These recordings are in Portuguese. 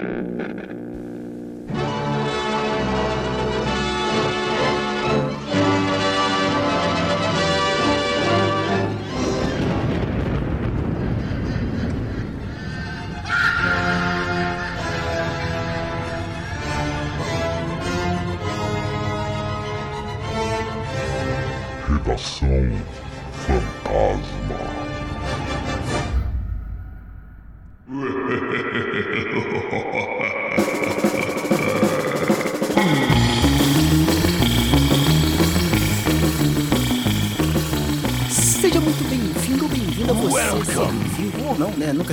Mm-hmm.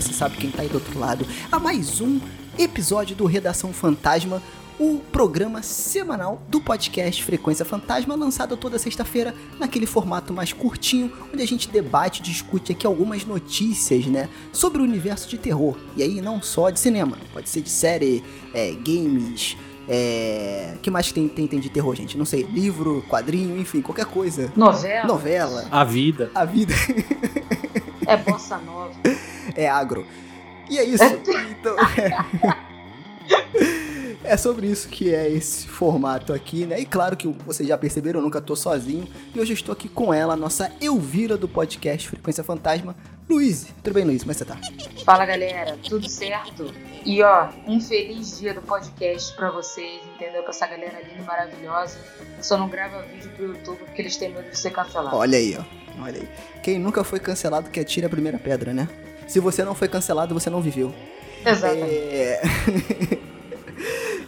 Nunca se sabe quem tá aí do outro lado. A mais um episódio do Redação Fantasma, o programa semanal do podcast Frequência Fantasma, lançado toda sexta-feira naquele formato mais curtinho, onde a gente debate e discute aqui algumas notícias, né? Sobre o universo de terror. E aí, não só de cinema, pode ser de série, é, games. É. que mais que tem, tem, tem de terror, gente? Não sei, livro, quadrinho, enfim, qualquer coisa. Novela. Novela. A vida. A vida É bossa nova. É agro. E é isso. Então, é... é sobre isso que é esse formato aqui, né? E claro que vocês já perceberam, eu nunca tô sozinho. E hoje eu estou aqui com ela, nossa Elvira do podcast Frequência Fantasma, Luiz. Tudo bem, Luiz? Como é que você tá? Fala galera, tudo certo? E ó, um feliz dia do podcast pra vocês, entendeu? Pra essa galera linda e maravilhosa. Só não grava vídeo pro YouTube porque eles têm medo de ser cancelados. Olha aí, ó. Olha aí. Quem nunca foi cancelado que atire a primeira pedra, né? Se você não foi cancelado, você não viveu. Exatamente. É...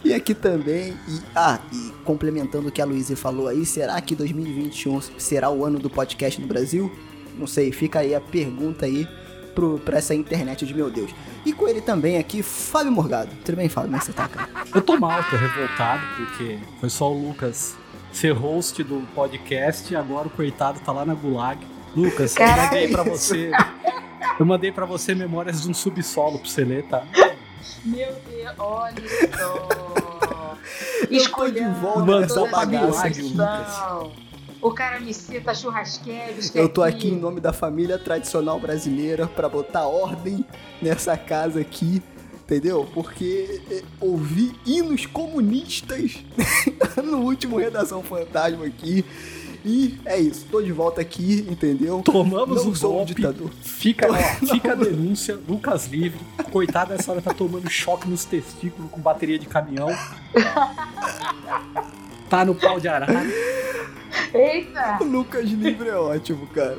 e aqui também, e, ah, e complementando o que a Luísa falou aí, será que 2021 será o ano do podcast no Brasil? Não sei, fica aí a pergunta aí pro, pra essa internet de meu Deus. E com ele também aqui, Fábio Morgado. Tudo bem, Fábio? Como é que você tá, cara? Eu tô mal, tô revoltado, porque foi só o Lucas ser host do podcast e agora o coitado tá lá na Gulag. Lucas, eu Caralho. mandei pra você. Eu mandei pra você memórias de um subsolo pra você ler, tá? Meu Deus, olha só. Eu tô de volta essa bagaça, discussão. O cara me cita churrasqueiros. Eu tô aqui em nome da família tradicional brasileira pra botar ordem nessa casa aqui, entendeu? Porque é, ouvi hinos comunistas no último Redação Fantasma aqui. E é isso, tô de volta aqui, entendeu? Tomamos Não o sou um golpe. ditador. Fica, ó, fica a denúncia, Lucas livre. Coitado dessa hora tá tomando choque nos testículos com bateria de caminhão. Tá no pau de arara. Eita! Lucas Livre é ótimo, cara.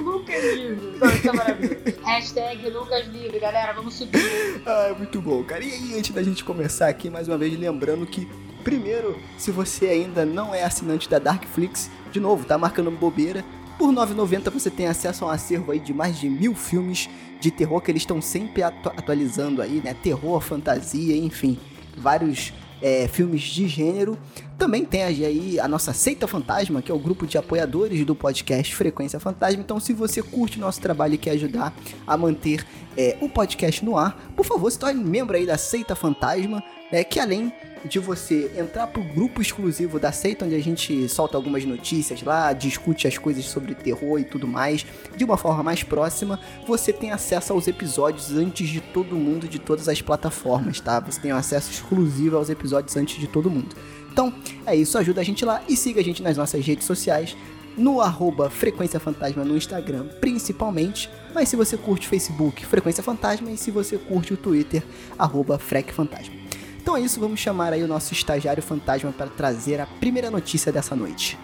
Lucas Livre. Não, isso é maravilhoso. Hashtag Lucas Livre, galera. Vamos subir. Ah, muito bom, cara. E aí, antes da gente começar aqui, mais uma vez, lembrando que, primeiro, se você ainda não é assinante da Darkflix, de novo, tá marcando bobeira. Por R$ 9,90 você tem acesso a um acervo aí de mais de mil filmes de terror que eles estão sempre atu- atualizando aí, né? Terror, fantasia, enfim, vários é, filmes de gênero. Também tem aí a nossa Seita Fantasma, que é o grupo de apoiadores do podcast Frequência Fantasma. Então, se você curte o nosso trabalho e quer ajudar a manter é, o podcast no ar, por favor, se torne membro aí da Seita Fantasma, né, que além de você entrar pro grupo exclusivo da Seita, onde a gente solta algumas notícias lá, discute as coisas sobre terror e tudo mais, de uma forma mais próxima, você tem acesso aos episódios antes de todo mundo, de todas as plataformas, tá? Você tem acesso exclusivo aos episódios antes de todo mundo. Então, é isso, ajuda a gente lá e siga a gente nas nossas redes sociais, no arroba Frequência Fantasma no Instagram, principalmente. Mas se você curte o Facebook, Frequência Fantasma, e se você curte o Twitter, arroba Frec Fantasma. Então é isso, vamos chamar aí o nosso estagiário fantasma para trazer a primeira notícia dessa noite.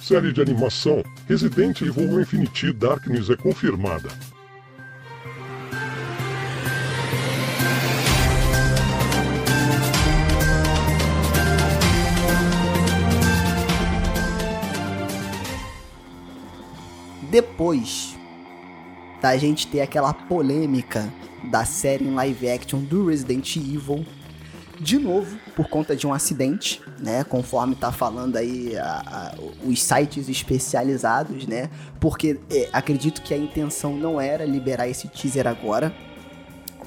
Série de animação Resident Evil Infinity Darkness é confirmada. Depois da gente ter aquela polêmica da série em live action do Resident Evil, de novo, por conta de um acidente, né? Conforme tá falando aí a- a- os sites especializados, né? Porque é, acredito que a intenção não era liberar esse teaser agora,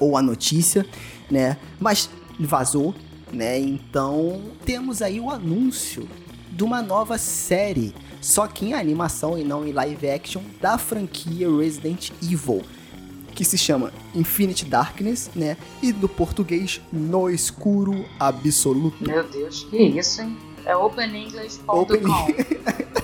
ou a notícia, né? Mas vazou. né? Então temos aí o anúncio de uma nova série, só que em animação e não em live action, da franquia Resident Evil, que se chama Infinite Darkness, né? E no português, No Escuro Absoluto. Meu Deus, que isso, hein? É openenglish.com. Open...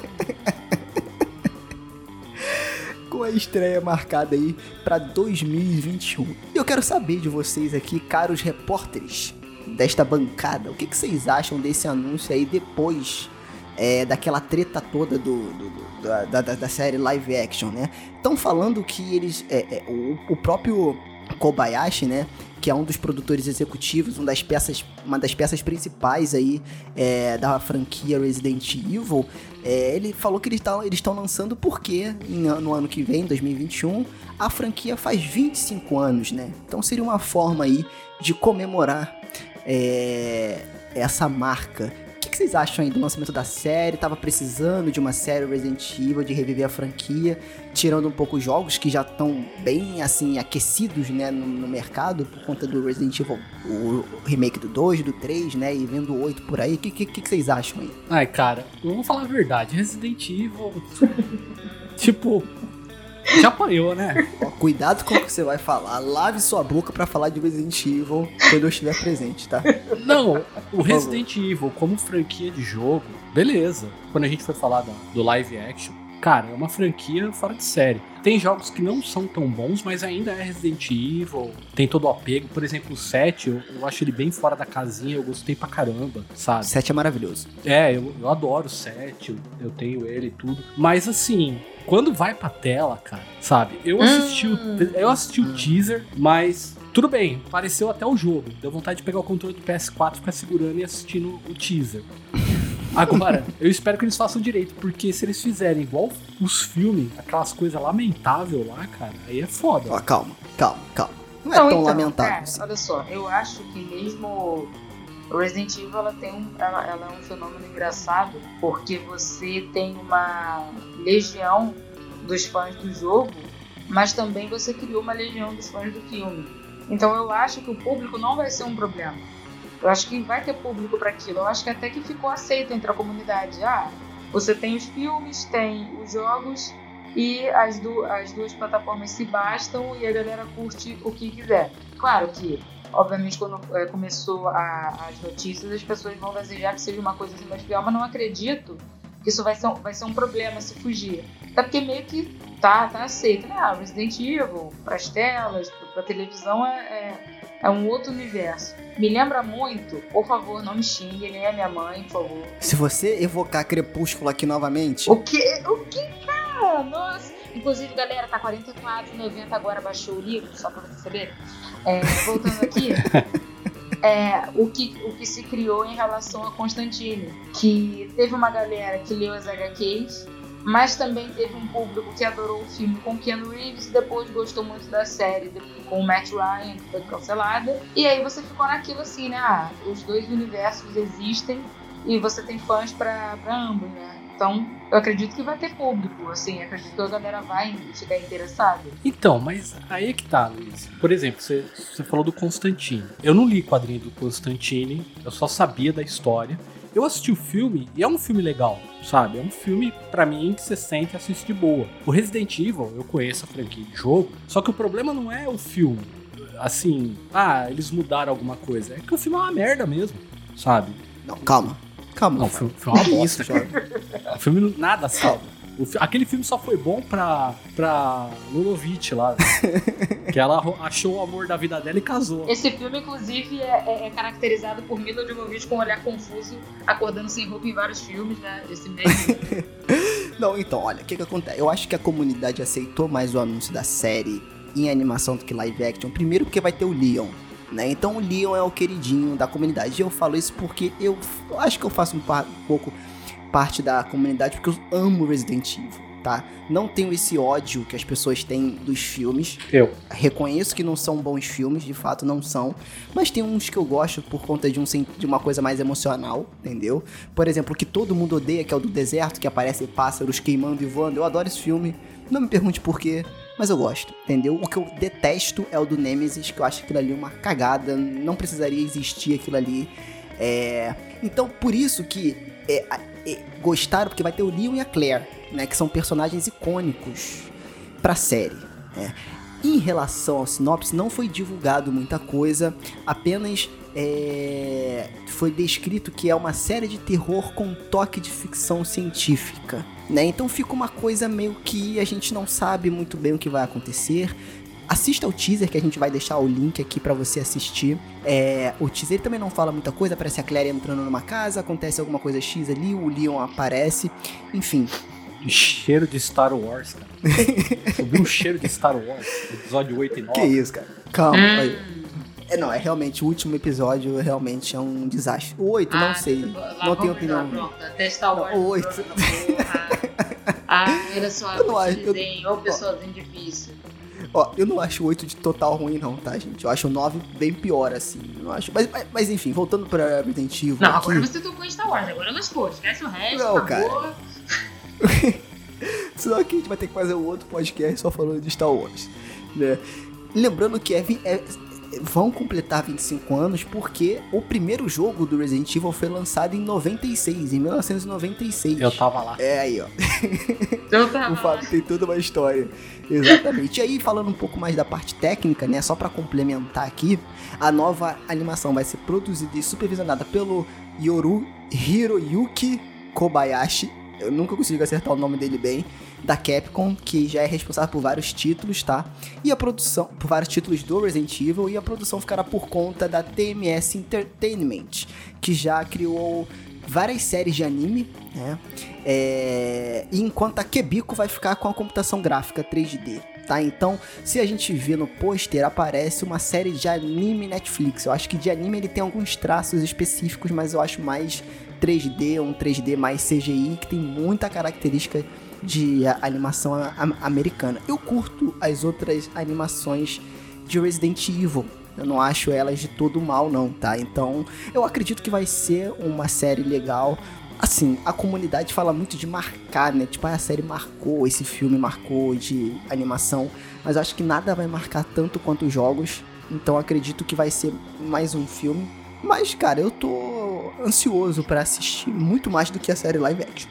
com a estreia marcada aí para 2021. E eu quero saber de vocês aqui, caros repórteres desta bancada, o que, que vocês acham desse anúncio aí depois é, daquela treta toda do, do, do da, da, da, série live action, né? Estão falando que eles. É, é, o, o próprio Kobayashi, né? Que é um dos produtores executivos, uma das peças, uma das peças principais aí é, da franquia Resident Evil. É, ele falou que eles estão lançando porque no ano que vem, 2021, a franquia faz 25 anos, né? Então seria uma forma aí de comemorar é, essa marca que vocês acham aí do lançamento da série? Tava precisando de uma série Resident Evil, de reviver a franquia, tirando um pouco os jogos que já estão bem, assim, aquecidos, né, no, no, mercado, por conta do Resident Evil, o remake do 2, do 3, né, e vendo o 8 por aí. O que, que, que vocês acham aí? Ai, cara, vamos falar a verdade, Resident Evil... tipo, já apanhou, né? Ó, cuidado com o que você vai falar. Lave sua boca para falar de Resident Evil quando eu estiver presente, tá? Não, o Resident Evil como franquia de jogo, beleza. Quando a gente foi falar do live action, cara, é uma franquia fora de série. Tem jogos que não são tão bons, mas ainda é Resident Evil, tem todo o apego. Por exemplo, o 7, eu, eu acho ele bem fora da casinha, eu gostei pra caramba, sabe? 7 é maravilhoso. É, eu, eu adoro o 7, eu, eu tenho ele e tudo. Mas assim, quando vai pra tela, cara, sabe? Eu assisti, hum. o, eu assisti o teaser, mas tudo bem, pareceu até o jogo. Deu vontade de pegar o controle do PS4, ficar segurando e assistindo o teaser. Agora, eu espero que eles façam direito, porque se eles fizerem igual os filmes, aquelas coisas lamentáveis lá, cara, aí é foda. Ó, calma, calma, calma. Não, é tão então, lamentável. É, assim. Olha só, eu acho que mesmo Resident Evil ela tem um, ela, ela, é um fenômeno engraçado porque você tem uma legião dos fãs do jogo, mas também você criou uma legião dos fãs do filme. Então eu acho que o público não vai ser um problema. Eu acho que vai ter público para aquilo. Eu acho que até que ficou aceito entre a comunidade. Ah, você tem os filmes, tem os jogos e as, du as duas plataformas se bastam e a galera curte o que quiser. Claro que Obviamente, quando é, começou a, as notícias, as pessoas vão desejar que seja uma coisa assim mais fiel, mas não acredito que isso vai ser, um, vai ser um problema se fugir. Até porque meio que tá, tá aceito, né? Ah, Resident Evil, para as telas, para televisão, é, é, é, um outro universo. Me lembra muito, por favor, não me xingue, nem a minha mãe, por favor. Se você evocar Crepúsculo aqui novamente. O que? O que, cara? Nossa! Inclusive, galera, tá R$44,90 agora, baixou o livro, só pra você saber. É, voltando aqui. É, o, que, o que se criou em relação a Constantine. Que teve uma galera que leu as HQs, mas também teve um público que adorou o filme com Keanu Reeves e depois gostou muito da série com o Matt Ryan, que foi cancelada. E aí você ficou naquilo assim, né? Ah, os dois universos existem e você tem fãs para ambos, né? Então, eu acredito que vai ter público, assim, acredito que a galera vai ficar interessada. Então, mas aí é que tá, Luiz. Por exemplo, você, você falou do Constantine. Eu não li quadrinho do Constantine, eu só sabia da história. Eu assisti o filme e é um filme legal, sabe? É um filme, para mim, que você sente e assiste de boa. O Resident Evil, eu conheço a franquia de jogo, só que o problema não é o filme. Assim, ah, eles mudaram alguma coisa. É que o filme é uma merda mesmo, sabe? Não, calma. Calma. Não, foi, foi uma bosta. Isso, o filme nada salva. aquele filme só foi bom pra, pra Lulovic lá. que ela achou o amor da vida dela e casou. Esse filme, inclusive, é, é, é caracterizado por Mila Jovovich com um olhar confuso, acordando sem roupa em vários filmes, né? Esse mesmo. Não, então, olha, o que que acontece? Eu acho que a comunidade aceitou mais o anúncio da série em animação do que live action. Primeiro porque vai ter o Leon né? Então o Leon é o queridinho da comunidade. E eu falo isso porque eu acho que eu faço um, um pouco parte da comunidade porque eu amo Resident Evil. Tá? Não tenho esse ódio que as pessoas têm dos filmes. Eu. Reconheço que não são bons filmes, de fato não são. Mas tem uns que eu gosto por conta de, um, de uma coisa mais emocional, entendeu? Por exemplo, o que todo mundo odeia, que é o do deserto, que aparecem pássaros queimando e voando. Eu adoro esse filme. Não me pergunte por quê. Mas eu gosto, entendeu? O que eu detesto é o do Nemesis, que eu acho aquilo ali uma cagada, não precisaria existir aquilo ali. É, então, por isso que é, é, gostaram, porque vai ter o Leon e a Claire, né? Que são personagens icônicos pra série. Né? Em relação ao sinopse, não foi divulgado muita coisa, apenas é, foi descrito que é uma série de terror com toque de ficção científica. Né? Então fica uma coisa meio que a gente não sabe muito bem o que vai acontecer. Assista o teaser que a gente vai deixar o link aqui para você assistir. É, o teaser também não fala muita coisa, aparece a Claire entrando numa casa, acontece alguma coisa X ali, o Leon aparece, enfim. Cheiro de Star Wars, cara. Subiu um cheiro de Star Wars, episódio 8 e 9. Que isso, cara. Calma. Hum. É, não, é realmente, o último episódio realmente é um desastre. O 8, ah, não sei. Não tenho opinião. Pronto, até Star Wars. Não, o 8. Ah, era só eu não acho, desenho, ou pessoazinho difícil. Ó, eu não acho o 8 de total ruim, não, tá, gente? Eu acho o 9 bem pior, assim. Eu não acho. Mas, mas, mas enfim, voltando pra Resident Evil. Não, aqui... agora você tocou em Star Wars, agora lascou. Esquece o resto, não, acabou. Cara. Senão aqui a gente vai ter que fazer um outro podcast só falando de Star Wars. Né? Lembrando que é, é, vão completar 25 anos porque o primeiro jogo do Resident Evil foi lançado em 96, em 1996. Eu tava lá. É aí, ó. Eu tava o Fábio tem toda uma história. Exatamente. E aí, falando um pouco mais da parte técnica, né? Só para complementar aqui, a nova animação vai ser produzida e supervisionada pelo Yoru Hiroyuki Kobayashi. Eu nunca consigo acertar o nome dele bem da Capcom, que já é responsável por vários títulos, tá? E a produção, por vários títulos do Resident Evil, e a produção ficará por conta da TMS Entertainment, que já criou várias séries de anime, né? É... Enquanto a Quebico vai ficar com a computação gráfica 3D, tá? Então, se a gente vê no pôster, aparece uma série de anime Netflix. Eu acho que de anime ele tem alguns traços específicos, mas eu acho mais 3D, um 3D mais CGI, que tem muita característica de animação americana. Eu curto as outras animações de Resident Evil. Eu não acho elas de todo mal, não, tá? Então, eu acredito que vai ser uma série legal. Assim, a comunidade fala muito de marcar, né? Tipo, ah, a série marcou, esse filme marcou de animação. Mas acho que nada vai marcar tanto quanto os jogos. Então, acredito que vai ser mais um filme. Mas, cara, eu ansioso para assistir muito mais do que a série live action.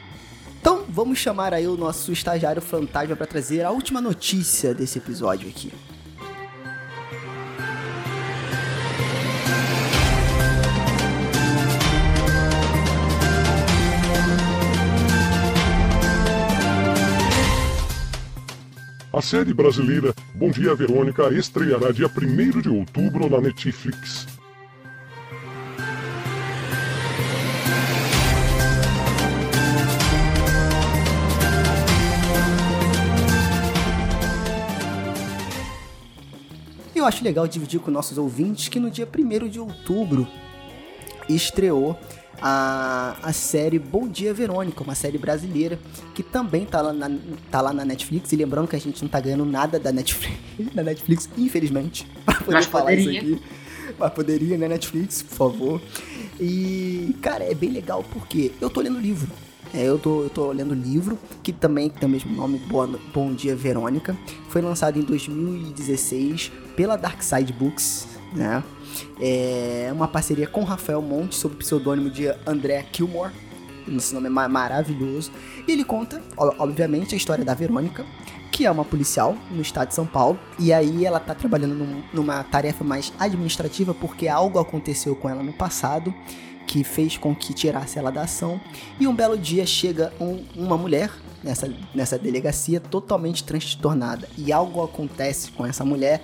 Então, vamos chamar aí o nosso estagiário fantasma para trazer a última notícia desse episódio aqui. A série brasileira Bom Dia Verônica estreará dia 1 de outubro na Netflix. Eu acho legal dividir com nossos ouvintes que no dia 1 de outubro estreou a, a série Bom Dia Verônica, uma série brasileira que também tá lá, na, tá lá na Netflix. E lembrando que a gente não tá ganhando nada da Netflix, da Netflix infelizmente, pra poder Mas falar poderia. isso aqui. Mas poderia, né, Netflix, por favor. E, cara, é bem legal porque eu tô lendo livro. É, eu, tô, eu tô lendo o livro, que também tem o mesmo nome, Boa, Bom Dia Verônica. Foi lançado em 2016 pela Dark Side Books, né? É uma parceria com Rafael Monte, sob o pseudônimo de André Kilmore. Esse nome é maravilhoso. E ele conta, obviamente, a história da Verônica, que é uma policial no estado de São Paulo. E aí ela tá trabalhando num, numa tarefa mais administrativa porque algo aconteceu com ela no passado que fez com que tirasse ela da ação. E um belo dia chega um, uma mulher nessa, nessa delegacia totalmente transtornada. E algo acontece com essa mulher.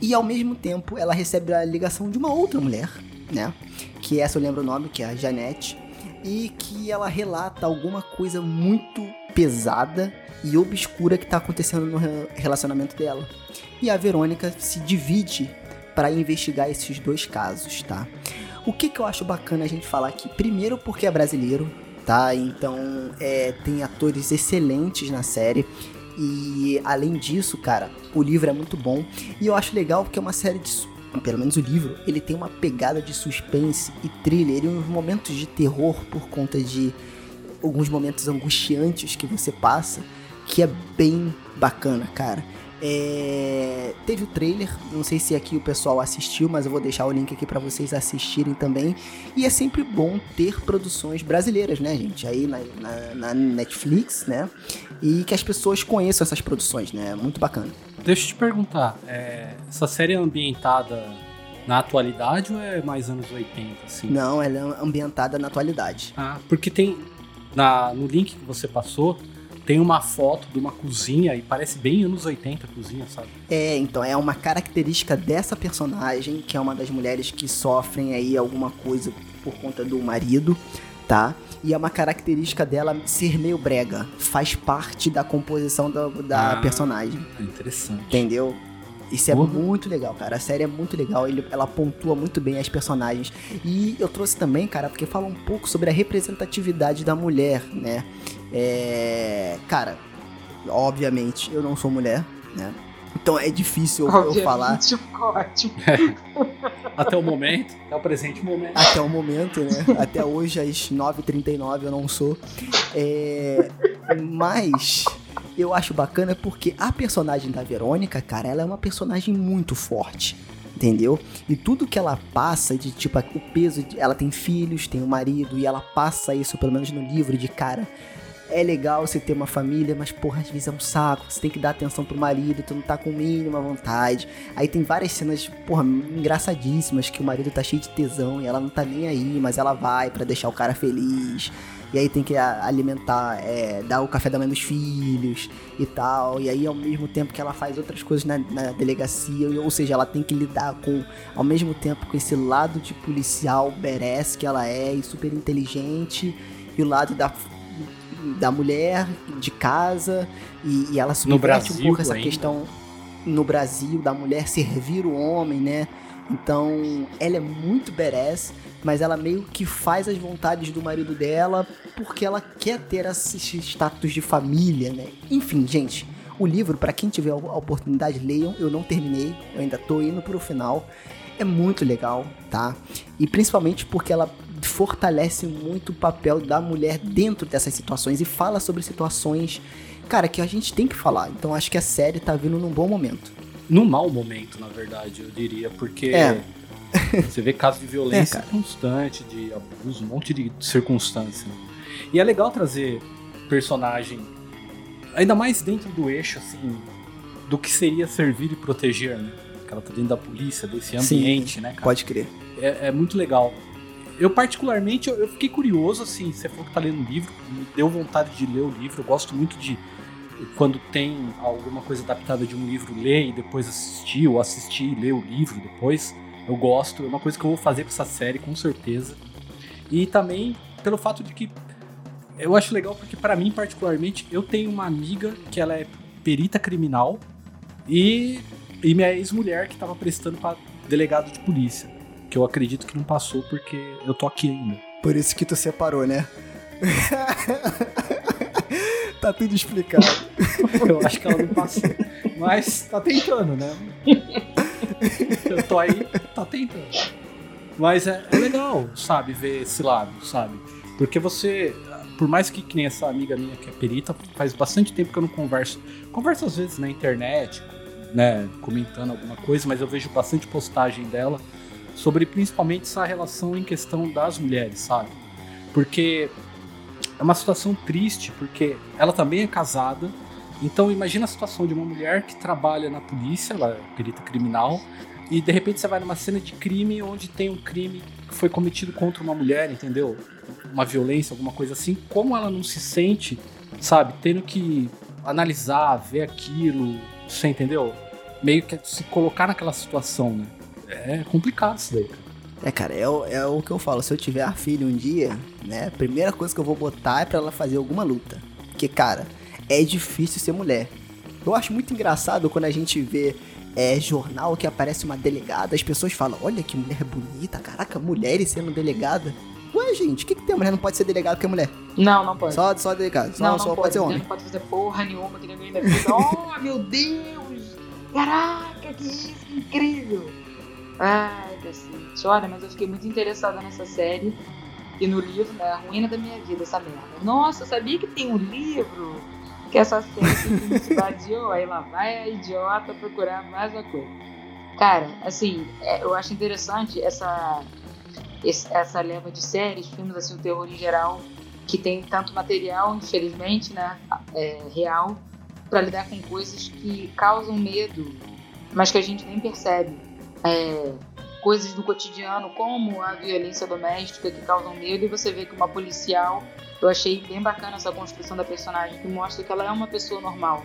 E ao mesmo tempo ela recebe a ligação de uma outra mulher, né? Que essa eu lembro o nome, que é a Janete. E que ela relata alguma coisa muito pesada e obscura que está acontecendo no relacionamento dela. E a Verônica se divide para investigar esses dois casos, tá? O que, que eu acho bacana a gente falar aqui? Primeiro, porque é brasileiro, tá? Então, é, tem atores excelentes na série. E além disso, cara, o livro é muito bom. E eu acho legal porque é uma série de. Pelo menos o livro, ele tem uma pegada de suspense e thriller e uns momentos de terror por conta de alguns momentos angustiantes que você passa, que é bem bacana, cara. É, teve o trailer, não sei se aqui o pessoal assistiu, mas eu vou deixar o link aqui para vocês assistirem também. E é sempre bom ter produções brasileiras, né, gente? Aí na, na, na Netflix, né? E que as pessoas conheçam essas produções, né? Muito bacana. Deixa eu te perguntar, é, essa série é ambientada na atualidade ou é mais anos 80, assim? Não, ela é ambientada na atualidade. Ah, porque tem. Na, no link que você passou, tem uma foto de uma cozinha e parece bem anos 80 a cozinha, sabe? É, então é uma característica dessa personagem, que é uma das mulheres que sofrem aí alguma coisa por conta do marido, tá? E é uma característica dela ser meio brega. Faz parte da composição da, da Ah. personagem. Interessante. Entendeu? Isso é Porra. muito legal, cara. A série é muito legal. Ele, ela pontua muito bem as personagens. E eu trouxe também, cara, porque fala um pouco sobre a representatividade da mulher, né? É. Cara, obviamente eu não sou mulher, né? Então é difícil eu, eu falar Obviamente, ótimo. Até o momento, até o presente momento. até o momento, né? Até hoje, às 9h39, eu não sou. É, Mas eu acho bacana porque a personagem da Verônica, cara, ela é uma personagem muito forte. Entendeu? E tudo que ela passa de tipo o peso, de, ela tem filhos, tem um marido e ela passa isso pelo menos no livro de cara. É legal você ter uma família, mas porra, às vezes é um saco. Você tem que dar atenção pro marido, tu não tá com mínima vontade. Aí tem várias cenas, porra, engraçadíssimas que o marido tá cheio de tesão e ela não tá nem aí, mas ela vai pra deixar o cara feliz. E aí tem que alimentar, é, dar o café da manhã dos filhos e tal. E aí ao mesmo tempo que ela faz outras coisas na, na delegacia, ou seja, ela tem que lidar com, ao mesmo tempo com esse lado de policial badass que ela é e super inteligente, e o lado da da mulher de casa e, e ela subverte um pouco essa ainda. questão no Brasil da mulher servir o homem, né? Então, ela é muito badass, mas ela meio que faz as vontades do marido dela porque ela quer ter esse status de família, né? Enfim, gente, o livro, pra quem tiver a oportunidade, leiam. Eu não terminei, eu ainda tô indo pro final. É muito legal, tá? E principalmente porque ela fortalece muito o papel da mulher dentro dessas situações e fala sobre situações, cara, que a gente tem que falar. Então acho que a série tá vindo num bom momento. Num mau momento, na verdade, eu diria, porque É. você vê casos de violência É, constante, de abuso, um monte de circunstâncias. E é legal trazer personagem, ainda mais dentro do eixo, assim, do que seria servir e proteger, né? Que ela tá dentro da polícia, desse Sim, ambiente, né, cara? Pode crer. é, é muito legal. Eu, particularmente, eu, eu fiquei curioso, assim, você falou que tá lendo um livro, me deu vontade de ler o livro. Eu gosto muito de, quando tem alguma coisa adaptada de um livro, ler e depois assistir, ou assistir e ler o livro depois. Eu gosto, é uma coisa que eu vou fazer com essa série, com certeza. E também pelo fato de que eu acho legal porque, pra mim, particularmente, eu tenho uma amiga que ela é perita criminal e, e minha ex-mulher que tava prestando pra delegado de polícia. Que eu acredito que não passou porque eu tô aqui ainda. Por isso que tu separou, né? tá tudo explicado. Eu acho que ela não passou. Mas tá tentando, né? Eu tô aí, tá tentando. Mas é, é legal, sabe, ver esse lado, sabe? Porque você, por mais que, que nem essa amiga minha que é perita, faz bastante tempo que eu não converso. Converso às vezes na internet, né, comentando alguma coisa, mas eu vejo bastante postagem dela sobre principalmente essa relação em questão das mulheres, sabe? Porque é uma situação triste, porque ela também é casada. Então imagina a situação de uma mulher que trabalha na polícia, ela é perita criminal, e de repente você vai numa cena de crime onde tem um crime que foi cometido contra uma mulher, entendeu? Uma violência, alguma coisa assim. Como ela não se sente, sabe, tendo que analisar, ver aquilo, você entendeu? Meio que se colocar naquela situação, né? É complicado isso daí, cara. É, cara, é, o- é o que eu falo. Se eu tiver a filha um dia, né? A primeira coisa que eu vou botar é pra ela fazer alguma luta. Porque, cara, é difícil ser mulher. Eu acho muito engraçado quando a gente vê é, jornal que aparece uma delegada, as pessoas falam: Olha que mulher bonita, caraca, mulheres sendo delegada. Ué, gente, o que, que tem? A mulher não pode ser delegada porque é mulher. Não, não pode. Só, só delegada. Só, não, não só pode. pode ser homem. não pode fazer porra nenhuma que ninguém da vida. Oh, meu Deus! Caraca, que isso, que incrível! Ai, cacete. Olha, mas eu fiquei muito interessada nessa série e no livro, né? A ruína da minha vida, essa merda. Nossa, eu sabia que tem um livro que essa série se invadiu, aí lá vai a idiota procurar mais uma coisa. Cara, assim, é, eu acho interessante essa, essa leva de séries, filmes, assim, o terror em geral, que tem tanto material, infelizmente, né, é, real, para lidar com coisas que causam medo, mas que a gente nem percebe. É, coisas do cotidiano, como a violência doméstica, que causam medo, e você vê que uma policial eu achei bem bacana essa construção da personagem, que mostra que ela é uma pessoa normal.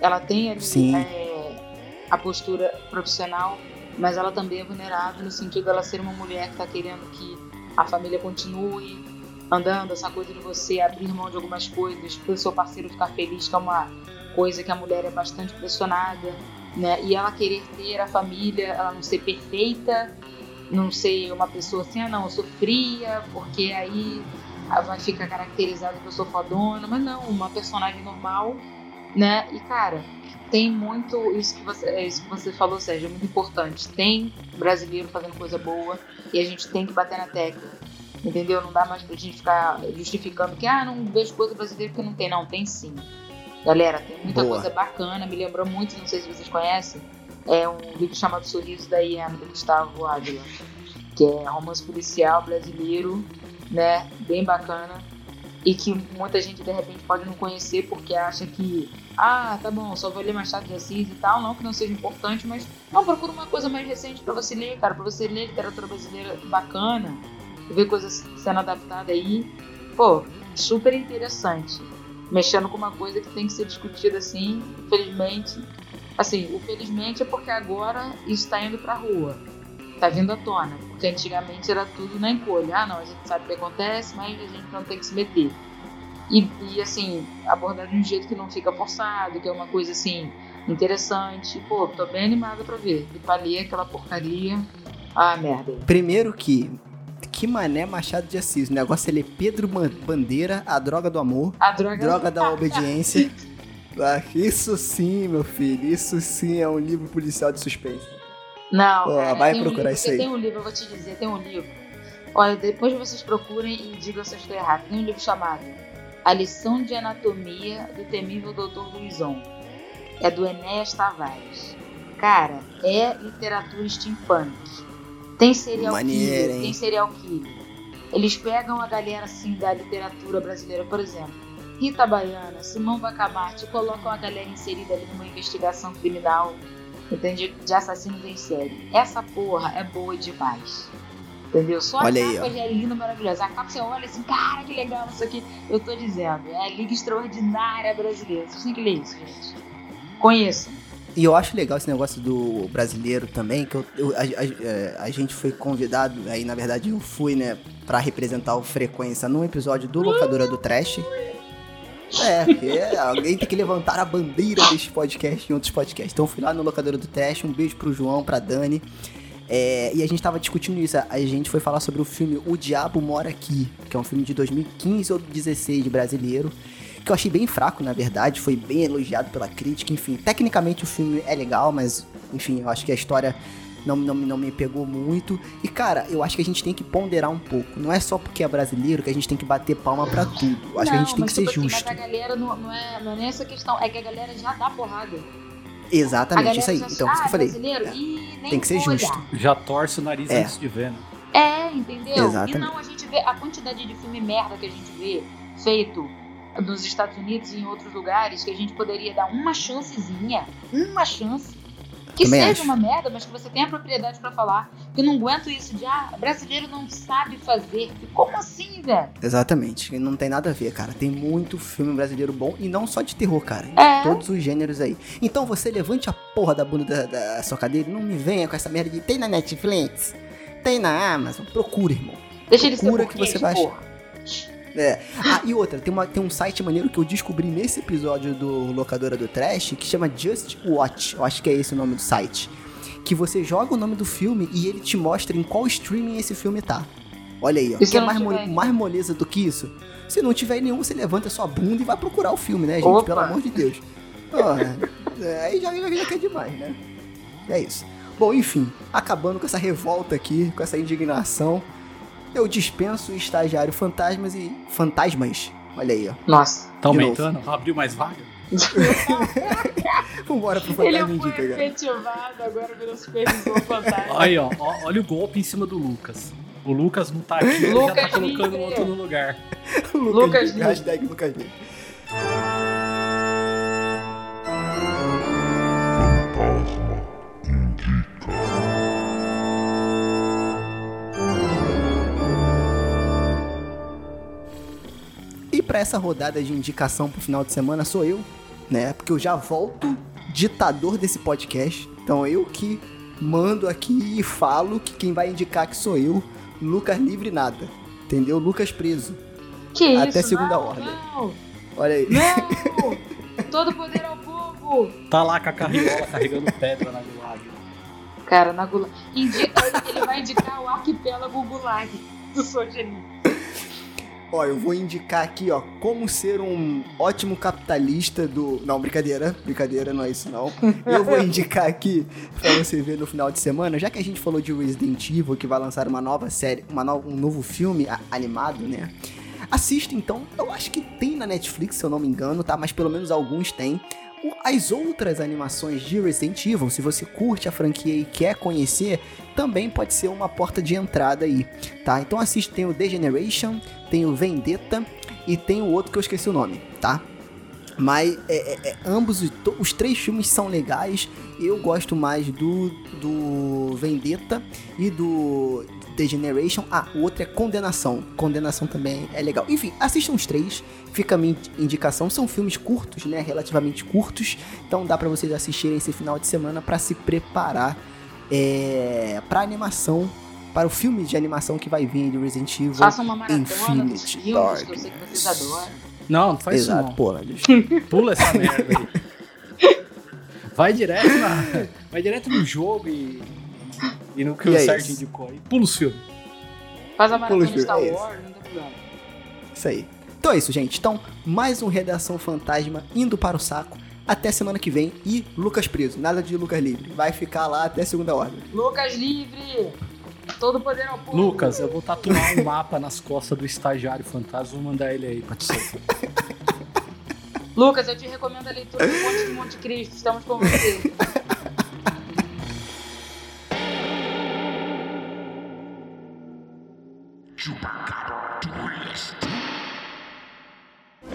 Ela tem ali é, a postura profissional, mas ela também é vulnerável no sentido dela ser uma mulher que está querendo que a família continue andando, essa coisa de você abrir mão de algumas coisas para o seu parceiro ficar feliz, que é uma coisa que a mulher é bastante pressionada, né? E ela querer ter a família, ela não ser perfeita, não ser uma pessoa assim, ah não, eu sou fria, porque aí vai ficar caracterizado que eu sou fodona, mas não, uma personagem normal, né? E cara, tem muito isso que você, é isso que você falou, Sérgio, é muito importante. Tem brasileiro fazendo coisa boa e a gente tem que bater na tecla. Entendeu? Não dá mais pra gente ficar justificando que, ah, não vejo coisa brasileira porque não tem. Não, tem sim. Galera, tem muita boa. coisa bacana, me lembrou muito, não sei se vocês conhecem, é um livro chamado Sorriso da Iana, do Gustavo Ávila, que é romance policial brasileiro né? Bem bacana. E que muita gente de repente pode não conhecer porque acha que, ah, tá bom, só vou ler Machado de Assis e tal. Não que não seja importante, mas não, procura uma coisa mais recente para você ler, cara, para você ler literatura brasileira bacana, ver coisas sendo adaptadas aí. Pô, super interessante. Mexendo com uma coisa que tem que ser discutida assim, infelizmente. Assim, o felizmente é porque agora está indo pra rua tá vindo à tona. Porque antigamente era tudo na encolha. Ah, não, a gente sabe o que acontece, mas a gente não tem que se meter. E, e assim, abordar de um jeito que não fica forçado, que é uma coisa assim, interessante. Pô, tô bem animada pra ver. E pra ler aquela porcaria. Ah, merda. Primeiro que. Que mané Machado de Assis. O negócio ele é Pedro Bandeira, a droga do amor. A droga, droga da obediência. Ah, isso sim, meu filho. Isso sim é um livro policial de suspense. Não, Pô, cara, vai procurar um isso aí. Tem um livro, eu vou te dizer, tem um livro. Olha, depois vocês procurem e digam se eu estou errado. Tem um livro chamado A Lição de Anatomia do Temível Dr. Luizon. É do Enéas Tavares. Cara, é literatura steampunk. Tem serial Maneiro, killer, tem serial killer. Eles pegam a galera assim da literatura brasileira, por exemplo, Rita Baiana, Simão Bacamarte, colocam a galera inserida ali numa investigação criminal entende? De assassinos em série. Essa porra é boa demais. Entendeu? Só olha a aí, capa já é linda, maravilhosa. A capa você olha assim, cara, que legal isso aqui. Eu tô dizendo, é a Liga Extraordinária Brasileira. Vocês têm que ler isso, gente. Conheçam. E eu acho legal esse negócio do brasileiro também, que eu, eu a, a, é, a, gente foi convidado, aí na verdade eu fui, né, pra representar o Frequência num episódio do Locadora do Trash. É, porque alguém tem que levantar a bandeira deste podcast em outros podcasts. Então fui lá no locadora do teste, um beijo pro João, pra Dani. É, e a gente tava discutindo isso. A gente foi falar sobre o filme O Diabo Mora Aqui, que é um filme de 2015 ou 2016 brasileiro. Que eu achei bem fraco, na verdade. Foi bem elogiado pela crítica. Enfim, tecnicamente o filme é legal, mas enfim, eu acho que a história não, não, não me pegou muito. E, cara, eu acho que a gente tem que ponderar um pouco. Não é só porque é brasileiro que a gente tem que bater palma pra tudo. Eu acho não, que a gente tem que ser tipo justo. Assim, mas a galera não, não, é, não é nem essa questão, é que a galera já dá porrada. Exatamente, isso aí. Já, então, ah, isso que eu falei. É. Tem que ser justo. Já torce o nariz é. antes de ver, né? É, entendeu? Exatamente. E não, a gente vê a quantidade de filme merda que a gente vê feito nos Estados Unidos e em outros lugares que a gente poderia dar uma chancezinha, uma chance que Também seja acho. uma merda, mas que você tenha propriedade para falar. Que eu não aguento isso de, ah, brasileiro não sabe fazer. Como assim, velho? Exatamente. Não tem nada a ver, cara. Tem muito filme brasileiro bom e não só de terror, cara. É. todos os gêneros aí. Então você levante a porra da bunda da, da sua cadeira e não me venha com essa merda de tem na Netflix, tem na Amazon. Procura, irmão. Deixa ele ser que você vai porra. É. Ah, e outra, tem, uma, tem um site maneiro que eu descobri nesse episódio do Locadora do Trash que chama Just Watch. Eu acho que é esse o nome do site. Que você joga o nome do filme e ele te mostra em qual streaming esse filme tá. Olha aí, ó. Quer mais, mo- mais moleza do que isso? Se não tiver nenhum, você levanta sua bunda e vai procurar o filme, né, gente? Opa. Pelo amor de Deus. É, aí já, já, já quer demais, né? É isso. Bom, enfim, acabando com essa revolta aqui, com essa indignação, eu dispenso o estagiário fantasmas e fantasmas. Olha aí, ó. Nossa. Tá aumentando? Abriu mais vaga? Vambora pro Ele Fantasma foi Indica, cara. efetivado, agora virou supervisor fantasma. Aí, ó, ó, olha o golpe em cima do Lucas. O Lucas não tá aqui, ele já tá Lucas colocando o livre. outro no lugar. Lucas Livre, Hashtag Lucas Livre. Pra essa rodada de indicação pro final de semana sou eu, né? Porque eu já volto ditador desse podcast. Então eu que mando aqui e falo que quem vai indicar que sou eu, Lucas livre nada. Entendeu? Lucas preso. Que Até isso? segunda não, ordem. Não, Olha aí. não! Todo poder ao povo! Tá lá com a carriola carregando pedra na gulag. Cara, na Gulag. Indica, ele vai indicar o arquipélago Gulag do Sojeni. Ó, eu vou indicar aqui, ó, como ser um ótimo capitalista do. Não, brincadeira, brincadeira, não é isso não. Eu vou indicar aqui pra você ver no final de semana, já que a gente falou de Resident Evil, que vai lançar uma nova série, uma no- um novo filme animado, né? Assista então, eu acho que tem na Netflix, se eu não me engano, tá? Mas pelo menos alguns tem. As outras animações de Resident Evil, se você curte a franquia e quer conhecer, também pode ser uma porta de entrada aí, tá? Então assiste, tem o Degeneration, tem o Vendetta e tem o outro que eu esqueci o nome, tá? Mas é, é- é- ambos os três filmes são legais. Eu gosto mais do, do Vendetta e do Degeneration. Ah, o outro é Condenação. Condenação também é legal. Enfim, assistam os três. Fica a minha indicação. São filmes curtos, né? Relativamente curtos. Então dá pra vocês assistirem esse final de semana pra se preparar é, pra animação. Para o filme de animação que vai vir de Resident Evil. Façam uma maratona Infinity filmes que eu sei que Darkness. vocês adoram. Não, não faz Exato, isso não. pô, Landis. Pula essa merda aí. Vai direto, na, vai direto no jogo e, e no que E o é isso. indicou aí. Pula os filmes. Faz a maratona Star é. Wars, não tem problema. Isso aí. Então é isso, gente. Então, mais um Redação Fantasma indo para o saco. Até semana que vem. E Lucas preso. Nada de Lucas livre. Vai ficar lá até segunda ordem. Lucas livre! Todo poder ao povo! Lucas, eu vou tatuar um mapa nas costas do estagiário fantasma. Vou mandar ele aí pra te soltar. Lucas, eu te recomendo a leitura do Monte de Monte Cristo. Estamos com você.